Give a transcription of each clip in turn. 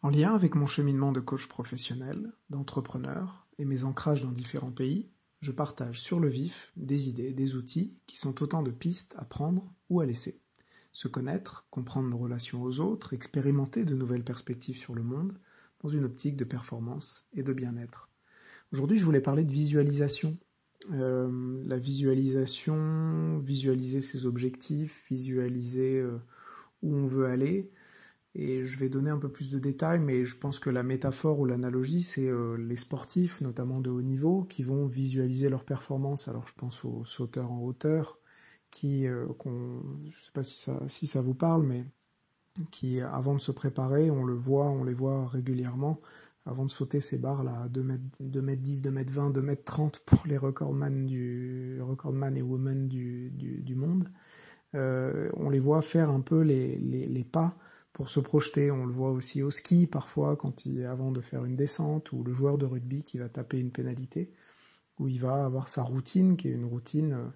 En lien avec mon cheminement de coach professionnel, d'entrepreneur et mes ancrages dans différents pays, je partage sur le vif des idées, des outils qui sont autant de pistes à prendre ou à laisser. Se connaître, comprendre nos relations aux autres, expérimenter de nouvelles perspectives sur le monde dans une optique de performance et de bien-être. Aujourd'hui, je voulais parler de visualisation. Euh, la visualisation, visualiser ses objectifs, visualiser euh, où on veut aller, et je vais donner un peu plus de détails, mais je pense que la métaphore ou l'analogie, c'est euh, les sportifs, notamment de haut niveau, qui vont visualiser leur performance. Alors je pense aux sauteurs en hauteur, qui, euh, je ne sais pas si ça, si ça vous parle, mais qui, avant de se préparer, on le voit, on les voit régulièrement, avant de sauter ces barres là, 2 mètres, 2 mètres 10, 2 mètres 20, 2 mètres 30 pour les recordman du recordman et women du, du, du monde. Euh, on les voit faire un peu les, les, les pas pour se projeter. On le voit aussi au ski parfois quand il avant de faire une descente ou le joueur de rugby qui va taper une pénalité où il va avoir sa routine qui est une routine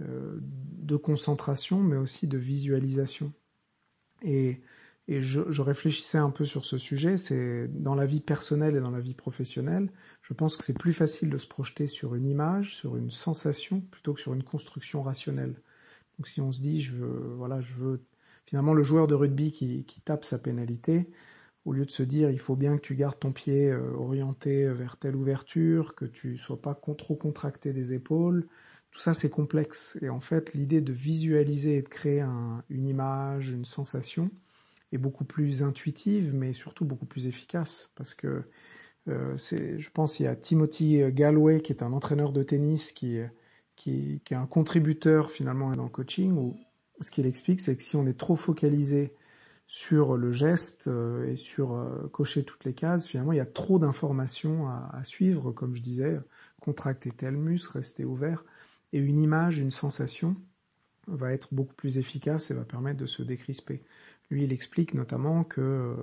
euh, de concentration mais aussi de visualisation. Et, et je, je, réfléchissais un peu sur ce sujet, c'est dans la vie personnelle et dans la vie professionnelle, je pense que c'est plus facile de se projeter sur une image, sur une sensation plutôt que sur une construction rationnelle. Donc si on se dit je veux voilà, je veux finalement le joueur de rugby qui, tape sa pénalité, au lieu de se dire il faut bien que tu gardes ton pied euh, orienté vers telle ouverture, que tu sois pas trop contracté des épaules, tout ça c'est complexe. Et en fait l'idée de visualiser et de créer une image, une sensation est beaucoup plus intuitive, mais surtout beaucoup plus efficace parce que euh, je pense il y a Timothy Galway qui est un entraîneur de tennis qui, qui, qui est un contributeur finalement dans le coaching où ce qu'il explique, c'est que si on est trop focalisé sur le geste euh, et sur euh, cocher toutes les cases, finalement, il y a trop d'informations à, suivre, comme je disais, contracter tel muscle, rester ouvert, et une image, une sensation va être beaucoup plus efficace et va permettre de se décrisper. Lui, il explique notamment que euh,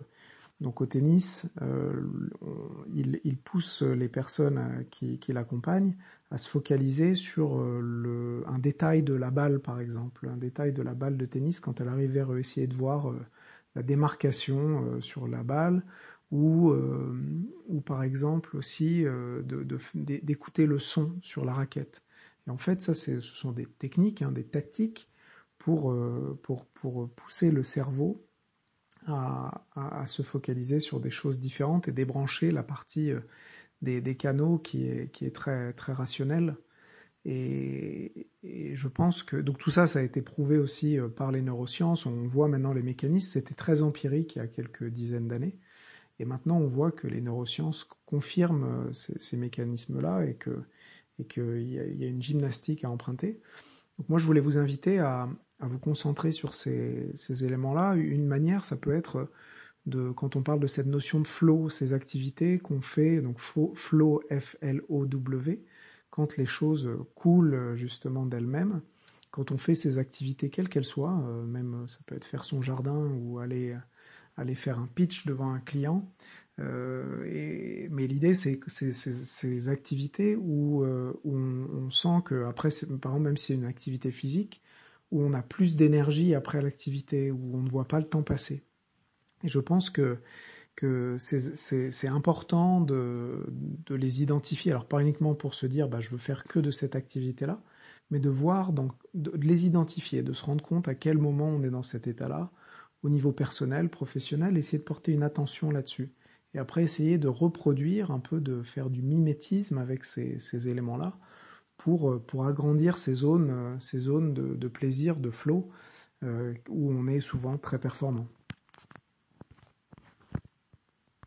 donc au tennis, euh, il, il, pousse les personnes euh, qui, qui l'accompagnent à se focaliser sur euh, le, un détail de la balle, par exemple, un détail de la balle de tennis quand elle arrive vers eux, essayer de voir la démarcation sur la balle, ou, ou par exemple aussi d'écouter le son sur la raquette. Et en fait, ça, ce sont des techniques, hein, des tactiques pour, pour, pour pousser le cerveau à, à, se focaliser sur des choses différentes et débrancher la partie euh, des, des canaux qui est, qui est très, très rationnelle. Et, et, je pense que donc tout ça, ça a été prouvé aussi euh, par les neurosciences. On voit maintenant les mécanismes. C'était très empirique il y a quelques dizaines d'années, et maintenant on voit que les neurosciences confirment euh, ces, mécanismes-là et que et qu'il y, y a une gymnastique à emprunter. Donc moi, je voulais vous inviter à, à vous concentrer sur ces, ces éléments-là. Une manière, ça peut être de, quand on parle de cette notion de flow, ces activités qu'on fait, donc flow, F-L-O-W, quand les choses coulent justement d'elles-mêmes, quand on fait ces activités quelles qu'elles soient, euh, même ça peut être faire son jardin ou aller, aller faire un pitch devant un client, euh, et, mais l'idée, c'est ces, activités où, euh, où on, on, sent que après, par exemple, même si c'est une activité physique, où on a plus d'énergie après l'activité, où on ne voit pas le temps passer. Et je pense que, que c'est important de, de, les identifier. Alors pas uniquement pour se dire bah, je veux faire que de cette activité-là, mais de voir, donc, de, de, les identifier, de se rendre compte à quel moment on est dans cet état-là, au niveau personnel, professionnel, essayer de porter une attention là-dessus. Et après essayer de reproduire un peu, de faire du mimétisme avec ces, ces éléments-là pour, euh, pour agrandir ces zones, euh, ces zones de, plaisir, de flow, euh, où on est souvent très performant.